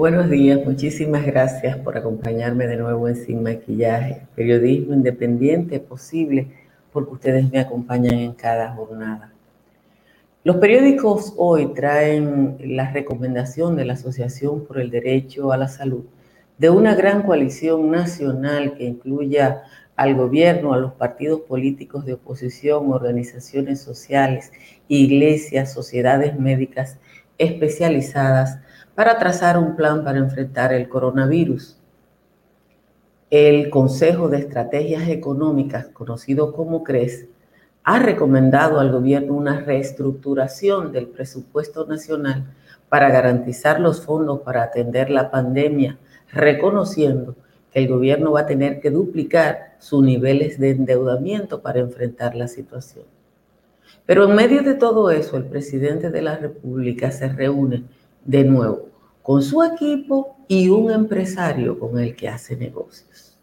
Buenos días, muchísimas gracias por acompañarme de nuevo en Sin Maquillaje, periodismo independiente posible porque ustedes me acompañan en cada jornada. Los periódicos hoy traen la recomendación de la Asociación por el Derecho a la Salud de una gran coalición nacional que incluya al gobierno, a los partidos políticos de oposición, organizaciones sociales, iglesias, sociedades médicas especializadas para trazar un plan para enfrentar el coronavirus. El Consejo de Estrategias Económicas, conocido como CRES, ha recomendado al gobierno una reestructuración del presupuesto nacional para garantizar los fondos para atender la pandemia, reconociendo que el gobierno va a tener que duplicar sus niveles de endeudamiento para enfrentar la situación. Pero en medio de todo eso, el presidente de la República se reúne de nuevo con su equipo y un empresario con el que hace negocios.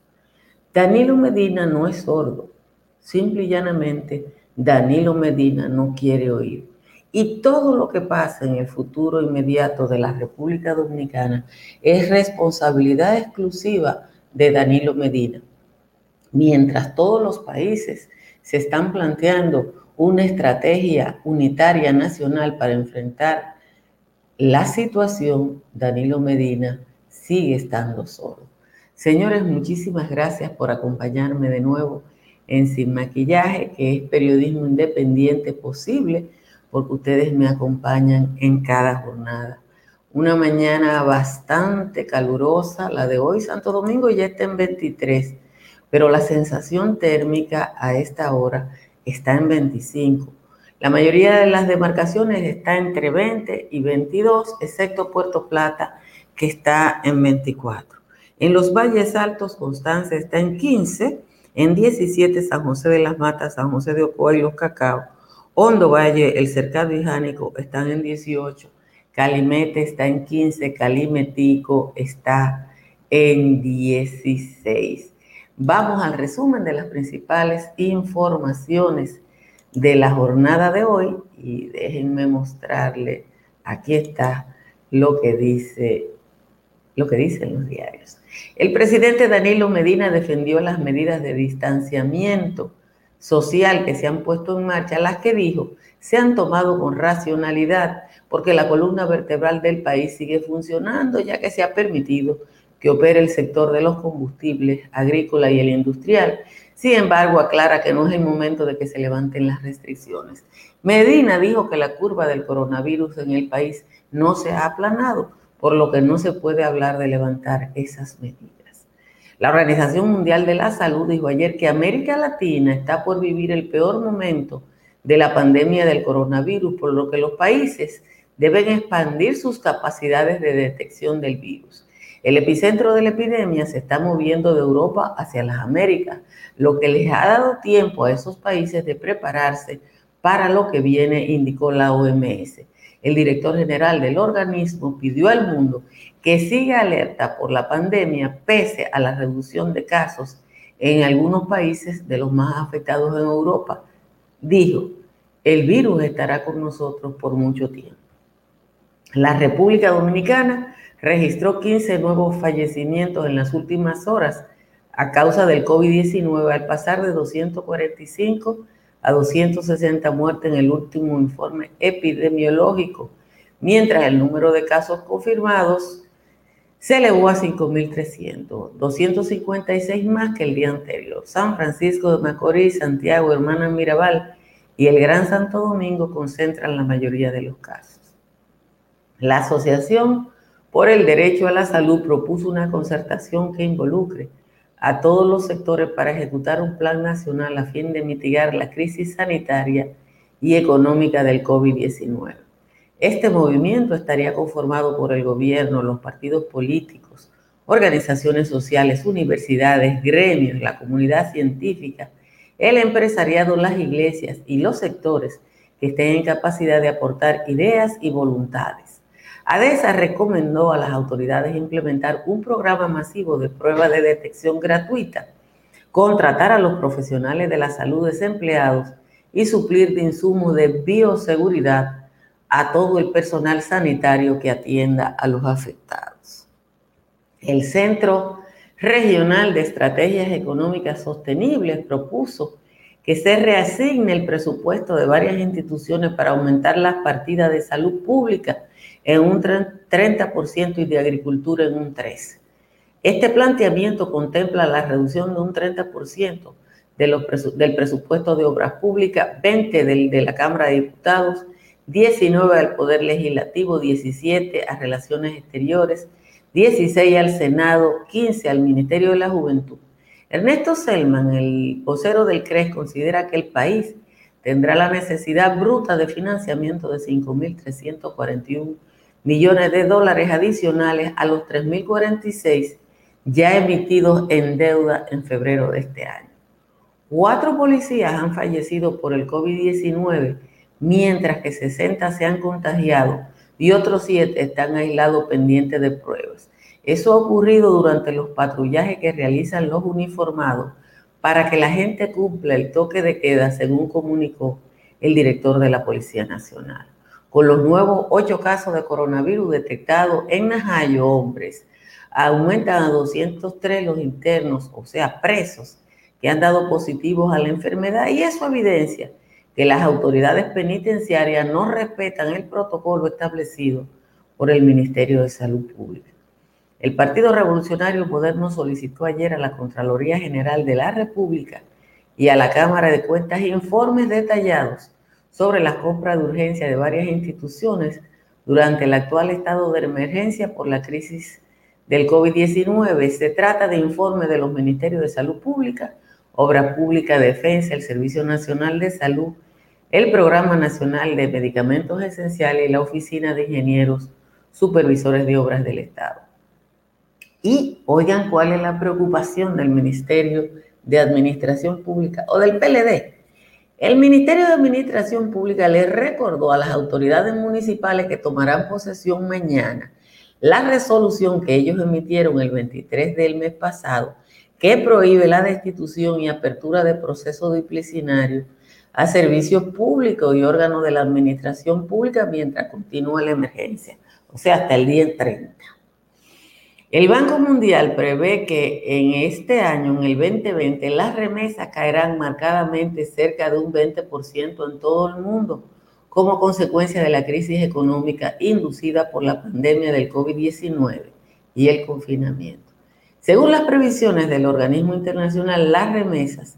Danilo Medina no es sordo, simple y llanamente Danilo Medina no quiere oír. Y todo lo que pasa en el futuro inmediato de la República Dominicana es responsabilidad exclusiva de Danilo Medina. Mientras todos los países se están planteando una estrategia unitaria nacional para enfrentar la situación, Danilo Medina sigue estando solo. Señores, muchísimas gracias por acompañarme de nuevo en Sin Maquillaje, que es periodismo independiente posible, porque ustedes me acompañan en cada jornada. Una mañana bastante calurosa, la de hoy, Santo Domingo ya está en 23, pero la sensación térmica a esta hora está en 25. La mayoría de las demarcaciones está entre 20 y 22, excepto Puerto Plata, que está en 24. En los valles altos, Constanza está en 15, en 17 San José de las Matas, San José de Ocoa y Los Cacao. Hondo Valle, el Cercado y Jánico están en 18, Calimete está en 15, Calimetico está en 16. Vamos al resumen de las principales informaciones de la jornada de hoy y déjenme mostrarle, aquí está lo que dice lo que dicen los diarios. El presidente Danilo Medina defendió las medidas de distanciamiento social que se han puesto en marcha, las que dijo se han tomado con racionalidad, porque la columna vertebral del país sigue funcionando, ya que se ha permitido que opere el sector de los combustibles agrícola y el industrial, sin embargo, aclara que no es el momento de que se levanten las restricciones. Medina dijo que la curva del coronavirus en el país no se ha aplanado, por lo que no se puede hablar de levantar esas medidas. La Organización Mundial de la Salud dijo ayer que América Latina está por vivir el peor momento de la pandemia del coronavirus, por lo que los países deben expandir sus capacidades de detección del virus. El epicentro de la epidemia se está moviendo de Europa hacia las Américas, lo que les ha dado tiempo a esos países de prepararse para lo que viene, indicó la OMS. El director general del organismo pidió al mundo que siga alerta por la pandemia pese a la reducción de casos en algunos países de los más afectados en Europa. Dijo, el virus estará con nosotros por mucho tiempo. La República Dominicana registró 15 nuevos fallecimientos en las últimas horas a causa del COVID-19 al pasar de 245 a 260 muertes en el último informe epidemiológico, mientras el número de casos confirmados se elevó a 5.300, 256 más que el día anterior. San Francisco de Macorís, Santiago, Hermana Mirabal y el Gran Santo Domingo concentran la mayoría de los casos. La Asociación por el Derecho a la Salud propuso una concertación que involucre a todos los sectores para ejecutar un plan nacional a fin de mitigar la crisis sanitaria y económica del COVID-19. Este movimiento estaría conformado por el gobierno, los partidos políticos, organizaciones sociales, universidades, gremios, la comunidad científica, el empresariado, las iglesias y los sectores que estén en capacidad de aportar ideas y voluntades ADESA recomendó a las autoridades implementar un programa masivo de prueba de detección gratuita, contratar a los profesionales de la salud desempleados y suplir de insumos de bioseguridad a todo el personal sanitario que atienda a los afectados. El Centro Regional de Estrategias Económicas Sostenibles propuso que se reasigne el presupuesto de varias instituciones para aumentar las partidas de salud pública en un 30% y de agricultura en un 13%. Este planteamiento contempla la reducción de un 30% de los del presupuesto de obras públicas, 20 del, de la Cámara de Diputados, 19 al Poder Legislativo, 17 a Relaciones Exteriores, 16 al Senado, 15 al Ministerio de la Juventud. Ernesto Selman, el vocero del CRES, considera que el país tendrá la necesidad bruta de financiamiento de 5.341 millones de dólares adicionales a los 3.046 ya emitidos en deuda en febrero de este año. Cuatro policías han fallecido por el COVID-19, mientras que 60 se han contagiado y otros siete están aislados pendientes de pruebas. Eso ha ocurrido durante los patrullajes que realizan los uniformados para que la gente cumpla el toque de queda, según comunicó el director de la Policía Nacional. Con los nuevos ocho casos de coronavirus detectados en Najayo, hombres, aumentan a 203 los internos, o sea, presos, que han dado positivos a la enfermedad y eso evidencia que las autoridades penitenciarias no respetan el protocolo establecido por el Ministerio de Salud Pública. El Partido Revolucionario Moderno solicitó ayer a la Contraloría General de la República y a la Cámara de Cuentas informes detallados sobre las compras de urgencia de varias instituciones durante el actual estado de emergencia por la crisis del COVID-19. Se trata de informes de los Ministerios de Salud Pública, Obra Pública, Defensa, el Servicio Nacional de Salud, el Programa Nacional de Medicamentos Esenciales y la Oficina de Ingenieros Supervisores de Obras del Estado. Y oigan cuál es la preocupación del Ministerio de Administración Pública o del PLD. El Ministerio de Administración Pública le recordó a las autoridades municipales que tomarán posesión mañana la resolución que ellos emitieron el 23 del mes pasado, que prohíbe la destitución y apertura de procesos disciplinarios a servicios públicos y órganos de la administración pública mientras continúa la emergencia, o sea, hasta el día 30. El Banco Mundial prevé que en este año, en el 2020, las remesas caerán marcadamente cerca de un 20% en todo el mundo como consecuencia de la crisis económica inducida por la pandemia del COVID-19 y el confinamiento. Según las previsiones del organismo internacional, las remesas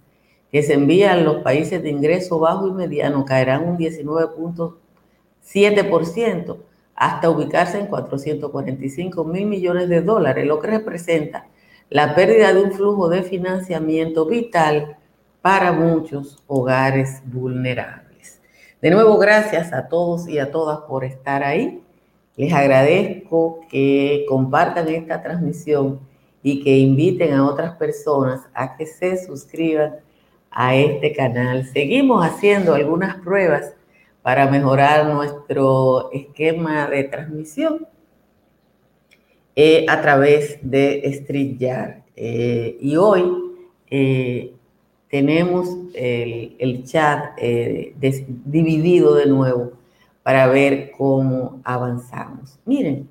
que se envían a los países de ingreso bajo y mediano caerán un 19.7% hasta ubicarse en 445 mil millones de dólares, lo que representa la pérdida de un flujo de financiamiento vital para muchos hogares vulnerables. De nuevo, gracias a todos y a todas por estar ahí. Les agradezco que compartan esta transmisión y que inviten a otras personas a que se suscriban a este canal. Seguimos haciendo algunas pruebas para mejorar nuestro esquema de transmisión eh, a través de StreetYard. Eh, y hoy eh, tenemos el, chat eh, dividido de nuevo para ver cómo avanzamos. Miren,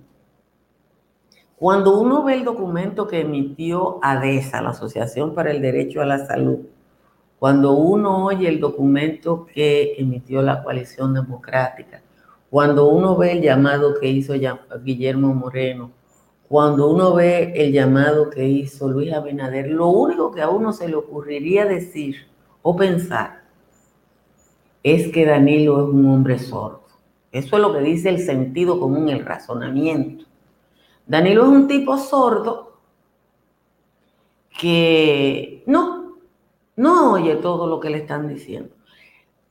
cuando uno ve el documento que emitió ADESA, la Asociación para el Derecho a la Salud, cuando uno oye el documento que emitió la Coalición Democrática, cuando uno ve el llamado que hizo Guillermo Moreno, cuando uno ve el llamado que hizo Luis Abinader, lo único que a uno se le ocurriría decir o pensar es que Danilo es un hombre sordo. Eso es lo que dice el sentido común, el razonamiento. Danilo es un tipo sordo que no, no oye todo lo que le están diciendo.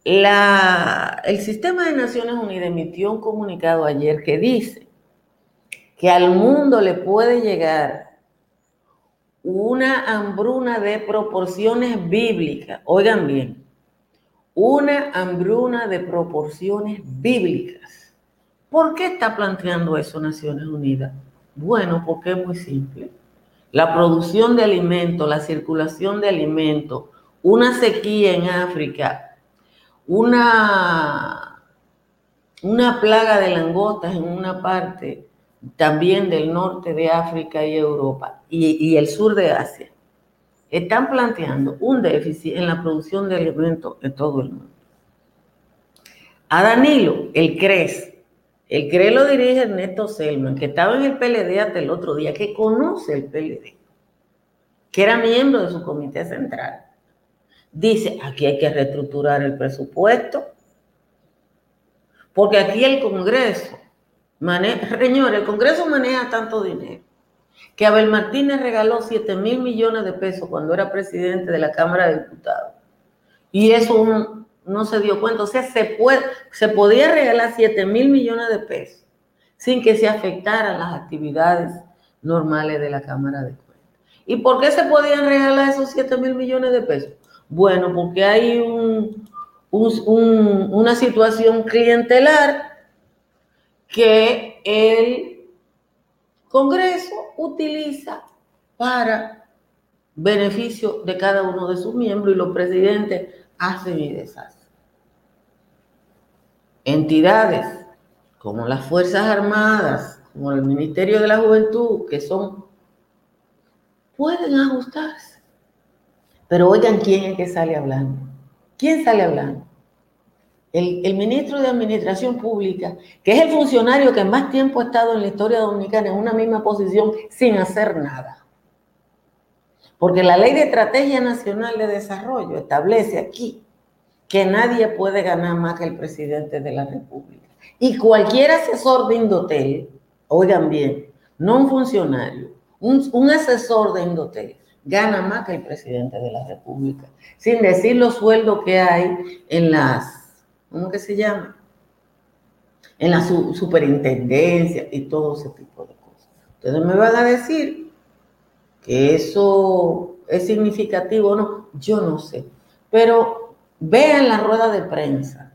La, el sistema de Naciones Unidas emitió un comunicado ayer que dice que al mundo le puede llegar una hambruna de proporciones bíblicas. Oigan bien, una hambruna de proporciones bíblicas. ¿Por qué está planteando eso Naciones Unidas? Bueno, porque es muy simple. La producción de alimentos, la circulación de alimentos, una sequía en África, una, una plaga de langostas en una parte también del norte de África y Europa y, el sur de Asia, están planteando un déficit en la producción de alimentos en todo el mundo. A Danilo, el CRES, el CRES lo dirige Ernesto Selman, que estaba en el PLD hasta el otro día, que conoce el PLD, que era miembro de su comité central. Dice, aquí hay que reestructurar el presupuesto, porque aquí el Congreso maneja, señores, el Congreso maneja tanto dinero que Abel Martínez regaló 7 mil millones de pesos cuando era presidente de la Cámara de Diputados. Y eso no se dio cuenta. O sea, se, puede, se podía regalar 7 mil millones de pesos sin que se afectaran las actividades normales de la Cámara de Cuentas. ¿Y por qué se podían regalar esos 7 mil millones de pesos? Bueno, porque hay una situación clientelar que el Congreso utiliza para beneficio de cada uno de sus miembros y los presidentes hacen y deshacen. Entidades como las Fuerzas Armadas, como el Ministerio de la Juventud, que son, pueden ajustarse. Pero oigan quién es que sale hablando. ¿Quién sale hablando? El, ministro de Administración Pública, que es el funcionario que más tiempo ha estado en la historia dominicana en una misma posición sin hacer nada. Porque la Ley de Estrategia Nacional de Desarrollo establece aquí que nadie puede ganar más que el presidente de la República. Y cualquier asesor de Indotel, oigan bien, no un funcionario, un, un asesor de Indotel, gana más que el presidente de la República, sin decir los sueldos que hay en las ¿cómo que se llama? En la superintendencia y todo ese tipo de cosas. Ustedes me van a decir que eso es significativo o no, yo no sé. Pero vean la rueda de prensa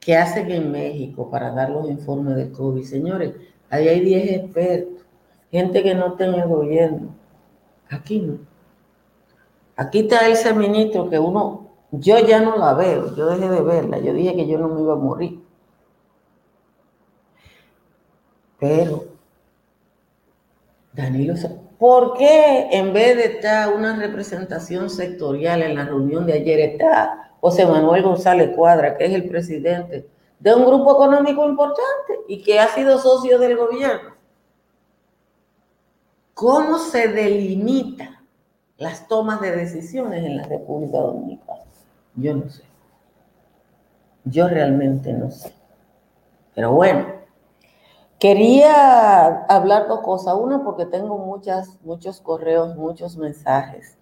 que hacen en México para dar los informes de COVID. Señores, ahí hay 10 expertos, gente que no está en el gobierno. Aquí no. Aquí está ese ministro que uno yo ya no la veo, yo dejé de verla, yo dije que yo no me iba a morir. Pero, Danilo, ¿por qué en vez de estar una representación sectorial en la reunión de ayer está José Manuel González Cuadra, que es el presidente de un grupo económico importante y que ha sido socio del gobierno? ¿Cómo se delimita las tomas de decisiones en la República Dominicana? Yo no sé. Yo realmente no sé. Pero bueno, quería hablar dos cosas. Una, porque tengo muchas, muchos correos, muchos mensajes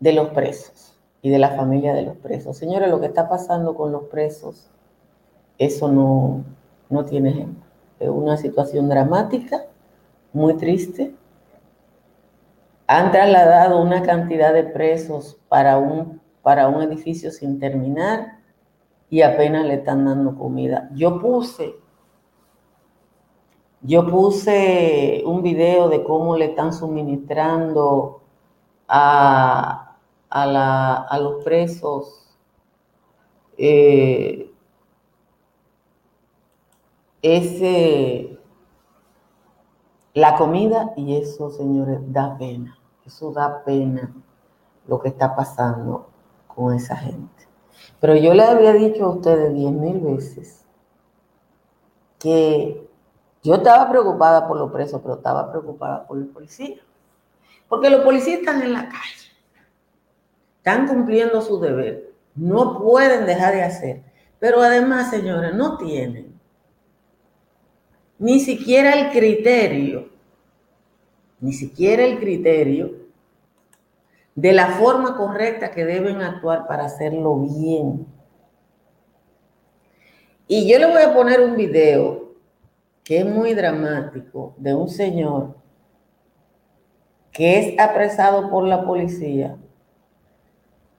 de los presos y de la familia de los presos. Señores, lo que está pasando con los presos, eso no, no tiene ejemplo. Es una situación dramática, muy triste, han trasladado una cantidad de presos para un, para un edificio sin terminar y apenas le están dando comida. Yo puse, yo puse un video de cómo le están suministrando a, a, los presos eh, ese la comida y eso, señores, da pena. Eso da pena lo que está pasando con esa gente. Pero yo le había dicho a ustedes diez mil veces que yo estaba preocupada por los presos, pero estaba preocupada por el policía. Porque los policías están en la calle, están cumpliendo su deber, no pueden dejar de hacer. Pero además, señores, no tienen ni siquiera el criterio, ni siquiera el criterio de la forma correcta que deben actuar para hacerlo bien. Y yo le voy a poner un video que es muy dramático de un señor que es apresado por la policía.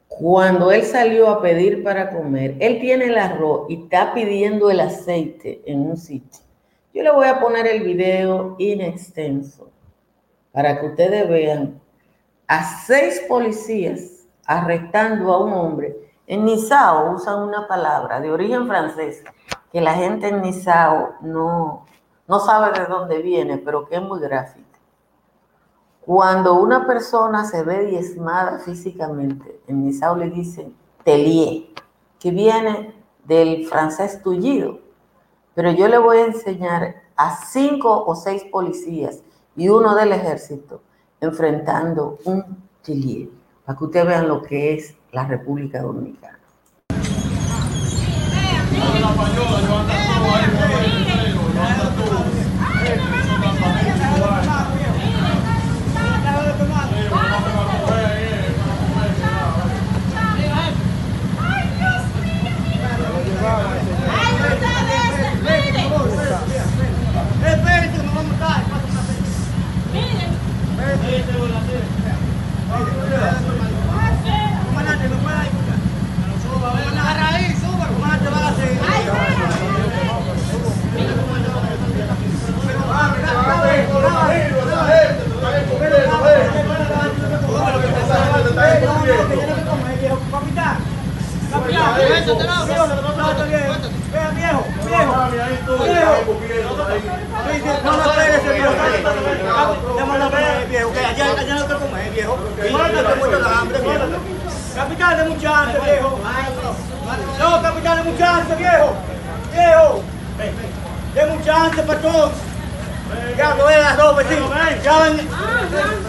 Cuando él salió a pedir para comer, él tiene el arroz y está pidiendo el aceite en un sitio. Yo le voy a poner el video in extenso para que ustedes vean a seis policías arrestando a un hombre. En Nisao usan una palabra de origen francés que la gente en Nizao no, no sabe de dónde viene, pero que es muy gráfica. Cuando una persona se ve diezmada físicamente, en Nizao le dicen telier, que viene del francés tullido. Pero yo le voy a enseñar a cinco o seis policías y uno del ejército enfrentando un telier, para que ustedes vean lo que es la República Dominicana. No, capitán, de mucha antes, viejo. Viejo. De mucha antes, patrón. Ya lo ve las dos vecinos. Ya ven.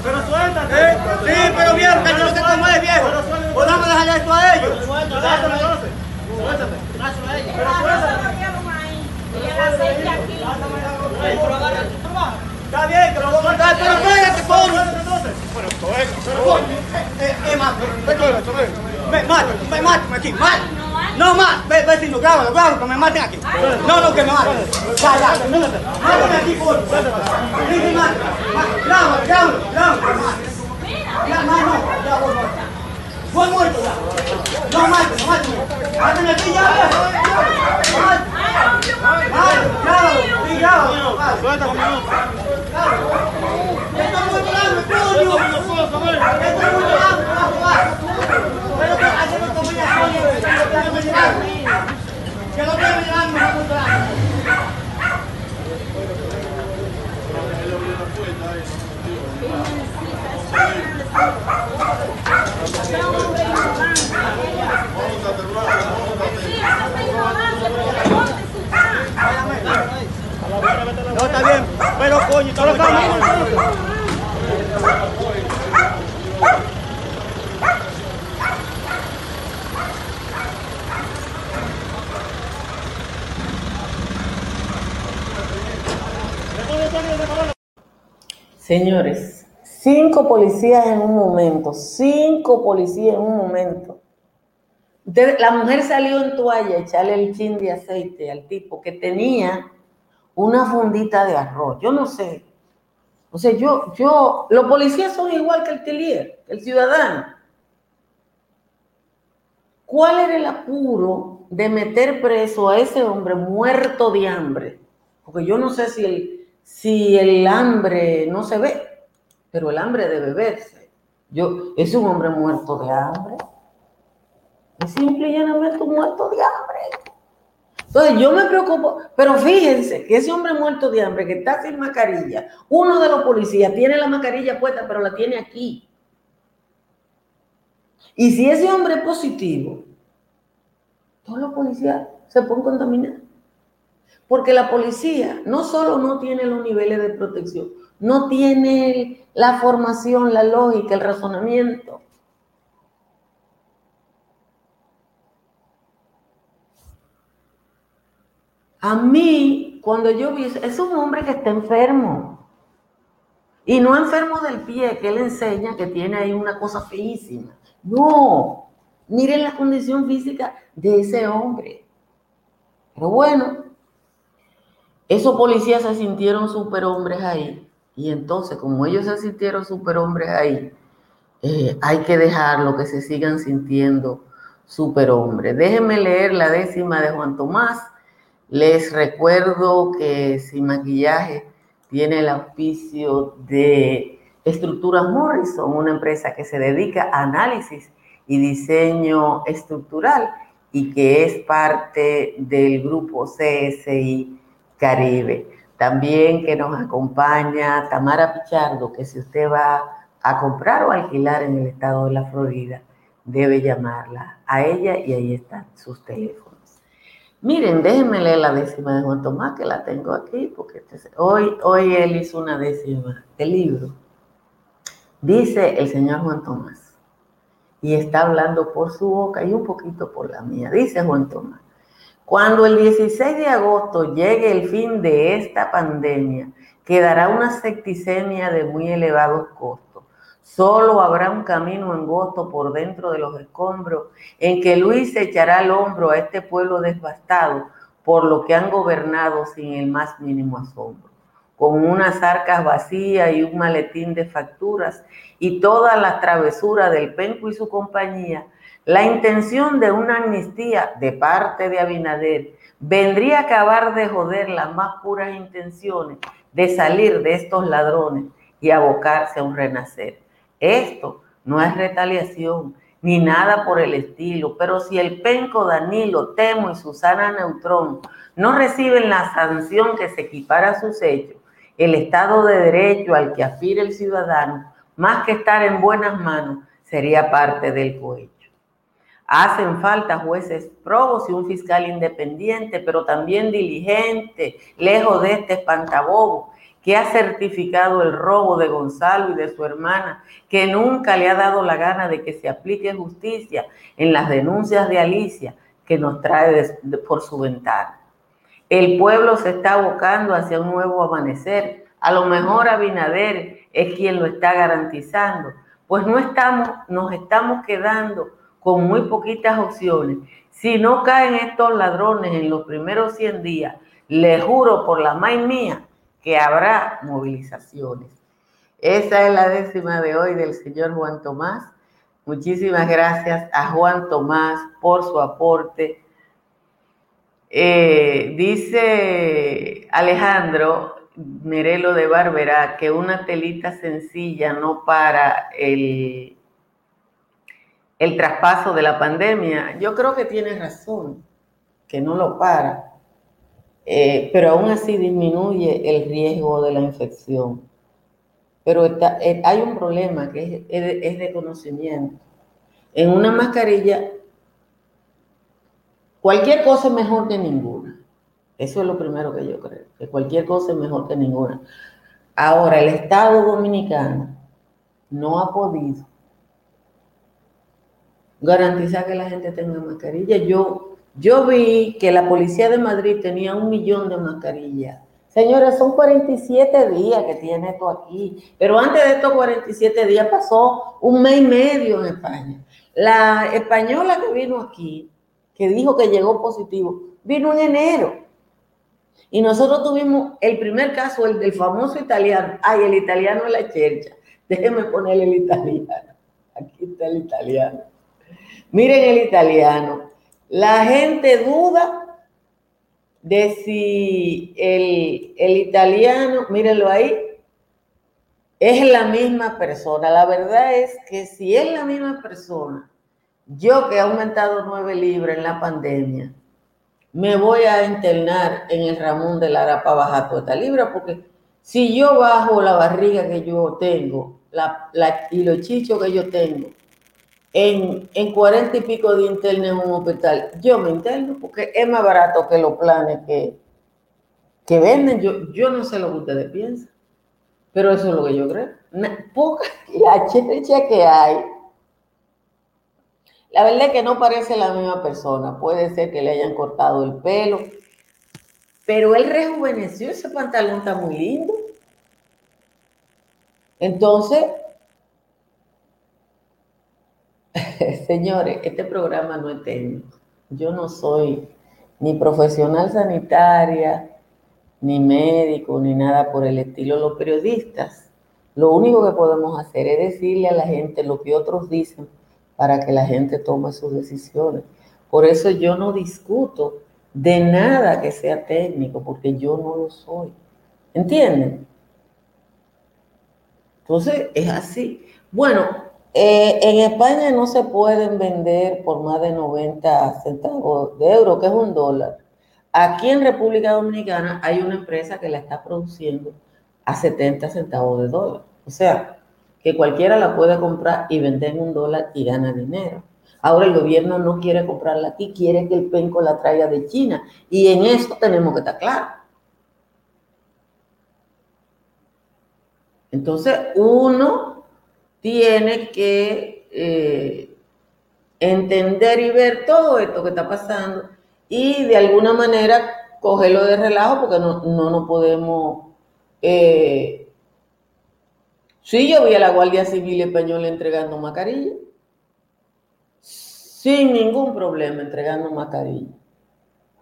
Pero suéltate. Sí, pero viejo, que yo no sé cómo es, viejo. Podamos dejar esto a ellos. Suéltate. Suéltate. Dáselo a ellos. Pero suéltate. Está bien, que lo voy a mandar, pero espérate, coño. Pero, pero, eh, más, me mato, me mato aquí, mal. No más, ve, vecino, grábalo, grábalo, que me maten aquí. No, no, que me maten. Ya, ya, mátame aquí, coño. Mátame. Grábalo, grábalo, grábalo. Ya, no, no, ya voy muerto. Voy muerto ya. No, mátame, mátame. Mátame aquí, ya. Mátame. Grábalo, sí, grábalo. Suéltame, no, está bien, pero coño, todo lo que Señores, cinco policías en un momento, cinco policías en un momento. la mujer salió en toalla a echarle el chin de aceite al tipo que tenía una fundita de arroz. Yo no sé. O sea, yo, yo, los policías son igual que el telier, el ciudadano. ¿Cuál era el apuro de meter preso a ese hombre muerto de hambre? Porque yo no sé si el, si el hambre no se ve, pero el hambre debe verse. Yo, es un hombre muerto de hambre. Es simple y llanamente un muerto de hambre. Entonces yo me preocupo, pero fíjense que ese hombre muerto de hambre que está sin mascarilla, uno de los policías tiene la mascarilla puesta, pero la tiene aquí. Y si ese hombre es positivo, todos los policías se pueden contaminar. Porque la policía no solo no tiene los niveles de protección, no tiene la formación, la lógica, el razonamiento. A mí, cuando yo vi, es un hombre que está enfermo. Y no enfermo del pie, que él enseña que tiene ahí una cosa feísima. No, miren la condición física de ese hombre. Pero bueno, esos policías se sintieron superhombres ahí. Y entonces, como ellos se sintieron superhombres ahí, eh, hay que dejarlo que se sigan sintiendo superhombres. Déjenme leer la décima de Juan Tomás. Les recuerdo que Sin Maquillaje tiene el auspicio de Estructuras Morrison, una empresa que se dedica a análisis y diseño estructural y que es parte del grupo CSI Caribe. También que nos acompaña Tamara Pichardo, que si usted va a comprar o alquilar en el estado de la Florida, debe llamarla a ella y ahí están sus teléfonos. Miren, déjenme leer la décima de Juan Tomás, que la tengo aquí, porque este hoy, hoy él hizo una décima del libro. Dice el señor Juan Tomás, y está hablando por su boca y un poquito por la mía. Dice Juan Tomás, cuando el 16 de agosto llegue el fin de esta pandemia, quedará una septicemia de muy elevados costos Solo habrá un camino angosto por dentro de los escombros en que Luis echará el hombro a este pueblo devastado por lo que han gobernado sin el más mínimo asombro. Con unas arcas vacías y un maletín de facturas y toda la travesura del Penco y su compañía, la intención de una amnistía de parte de Abinader vendría a acabar de joder las más puras intenciones de salir de estos ladrones y abocarse a un renacer. Esto no es retaliación ni nada por el estilo, pero si el penco Danilo, Temo y Susana Neutrón no reciben la sanción que se equipara a sus hechos, el Estado de Derecho al que aspira el ciudadano, más que estar en buenas manos, sería parte del cohecho. Hacen falta jueces probos y un fiscal independiente, pero también diligente, lejos de este espantabobo que ha certificado el robo de Gonzalo y de su hermana, que nunca le ha dado la gana de que se aplique justicia en las denuncias de Alicia que nos trae por su ventana. El pueblo se está abocando hacia un nuevo amanecer. A lo mejor Abinader es quien lo está garantizando, pues no estamos, nos estamos quedando con muy poquitas opciones. Si no caen estos ladrones en los primeros 100 días, le juro por la maíz mía que habrá movilizaciones. Esa es la décima de hoy del señor Juan Tomás. Muchísimas gracias a Juan Tomás por su aporte. Eh, dice Alejandro Merelo de Barbera que una telita sencilla no para el, el traspaso de la pandemia. Yo creo que tiene razón, que no lo para. Eh, pero aún así disminuye el riesgo de la infección. Pero eh, hay un problema que es, de conocimiento. En una mascarilla, cualquier cosa es mejor que ninguna. Eso es lo primero que yo creo, que cualquier cosa es mejor que ninguna. Ahora, el Estado dominicano no ha podido garantizar que la gente tenga mascarilla. Yo yo vi que la policía de Madrid tenía un millón de mascarillas. Señores, son 47 días que tiene esto aquí, pero antes de estos 47 días pasó un mes y medio en España. La española que vino aquí, que dijo que llegó positivo, vino en enero. Y nosotros tuvimos el primer caso, el del famoso italiano. Ay, el italiano es la chercha. Déjenme ponerle el italiano. Aquí está el italiano. Miren el italiano. La gente duda de si el, italiano, mírenlo ahí, es la misma persona. La verdad es que si es la misma persona, yo que he aumentado nueve libras en la pandemia, me voy a internar en el Ramón de Lara para bajar toda esta libra, porque si yo bajo la barriga que yo tengo la, y los chichos que yo tengo, en, en 40 y pico de interno en un hospital, yo me interno porque es más barato que los planes que, que venden. Yo, yo no sé lo que ustedes piensan, pero eso es lo que yo creo. poca la que hay. La verdad es que no parece la misma persona. Puede ser que le hayan cortado el pelo, pero él rejuveneció. Ese pantalón está muy lindo. Entonces, Señores, este programa no es técnico. Yo no soy ni profesional sanitaria, ni médico, ni nada por el estilo. Los periodistas, lo único que podemos hacer es decirle a la gente lo que otros dicen para que la gente tome sus decisiones. Por eso yo no discuto de nada que sea técnico, porque yo no lo soy. ¿Entienden? Entonces, es así. Bueno, Eh, en España no se pueden vender por más de 90 centavos de euro, que es un dólar. Aquí en República Dominicana hay una empresa que la está produciendo a 70 centavos de dólar. O sea, que cualquiera la puede comprar y vender en un dólar y gana dinero. Ahora el gobierno no quiere comprarla aquí, quiere que el penco la traiga de China. Y en eso tenemos que estar claros. Entonces, uno tiene que eh, entender y ver todo esto que está pasando y de alguna manera cogerlo de relajo porque no, no, no podemos... Eh, sí, yo vi a la Guardia Civil Española entregando mascarilla, sin ningún problema entregando mascarilla.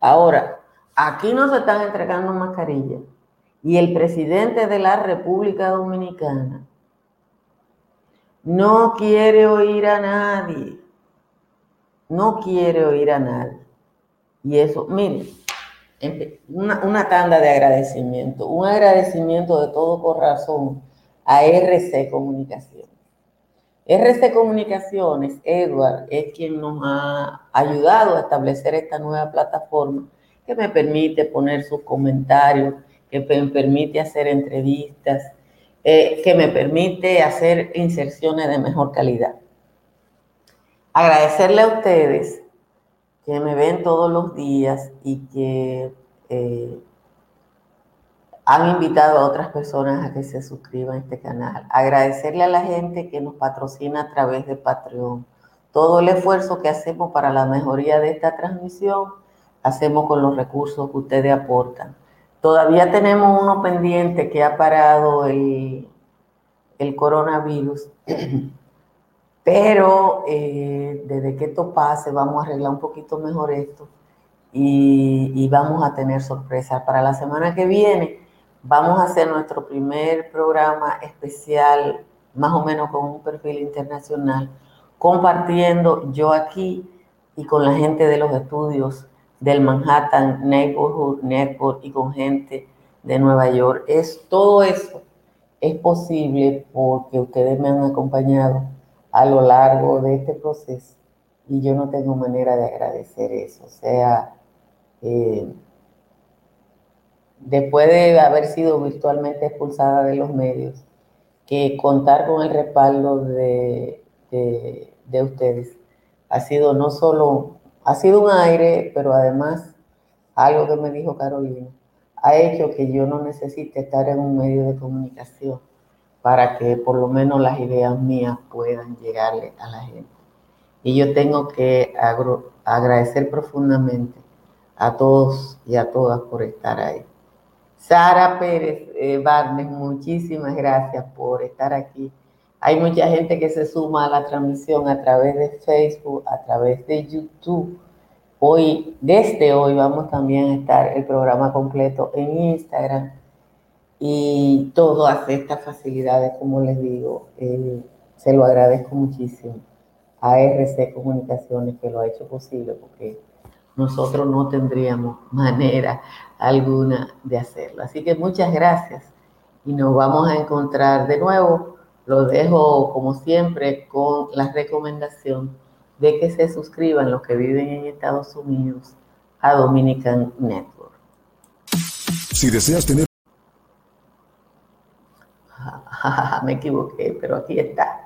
Ahora, aquí no se están entregando mascarillas y el presidente de la República Dominicana no quiere oír a nadie. No quiere oír a nadie. Y eso, miren, una, una, tanda de agradecimiento, un agradecimiento de todo corazón a RC Comunicaciones. RC Comunicaciones, Edward, es quien nos ha ayudado a establecer esta nueva plataforma que me permite poner sus comentarios, que me permite hacer entrevistas, eh, que me permite hacer inserciones de mejor calidad. Agradecerle a ustedes que me ven todos los días y que eh, han invitado a otras personas a que se suscriban a este canal. Agradecerle a la gente que nos patrocina a través de Patreon. Todo el esfuerzo que hacemos para la mejoría de esta transmisión, hacemos con los recursos que ustedes aportan. Todavía tenemos uno pendiente que ha parado el, coronavirus, pero eh, desde que esto pase vamos a arreglar un poquito mejor esto y, y vamos a tener sorpresas. Para la semana que viene vamos a hacer nuestro primer programa especial, más o menos con un perfil internacional, compartiendo yo aquí y con la gente de los estudios del Manhattan Neighborhood Network y con gente de Nueva York. Es todo eso es posible porque ustedes me han acompañado a lo largo de este proceso y yo no tengo manera de agradecer eso. O sea, eh, después de haber sido virtualmente expulsada de los medios, que contar con el respaldo de, de, de ustedes ha sido no solo ha sido un aire, pero además algo que me dijo Carolina, ha hecho que yo no necesite estar en un medio de comunicación para que por lo menos las ideas mías puedan llegarle a la gente. Y yo tengo que agradecer profundamente a todos y a todas por estar ahí. Sara Pérez eh, Barnes, muchísimas gracias por estar aquí. Hay mucha gente que se suma a la transmisión a través de Facebook, a través de YouTube. Hoy, desde hoy, vamos también a estar el programa completo en Instagram y todas estas facilidades, como les digo, eh, se lo agradezco muchísimo a RC Comunicaciones que lo ha hecho posible porque nosotros no tendríamos manera alguna de hacerlo. Así que muchas gracias y nos vamos a encontrar de nuevo lo dejo, como siempre, con la recomendación de que se suscriban los que viven en Estados Unidos a Dominican Network. Si deseas tener... Me equivoqué, pero aquí está.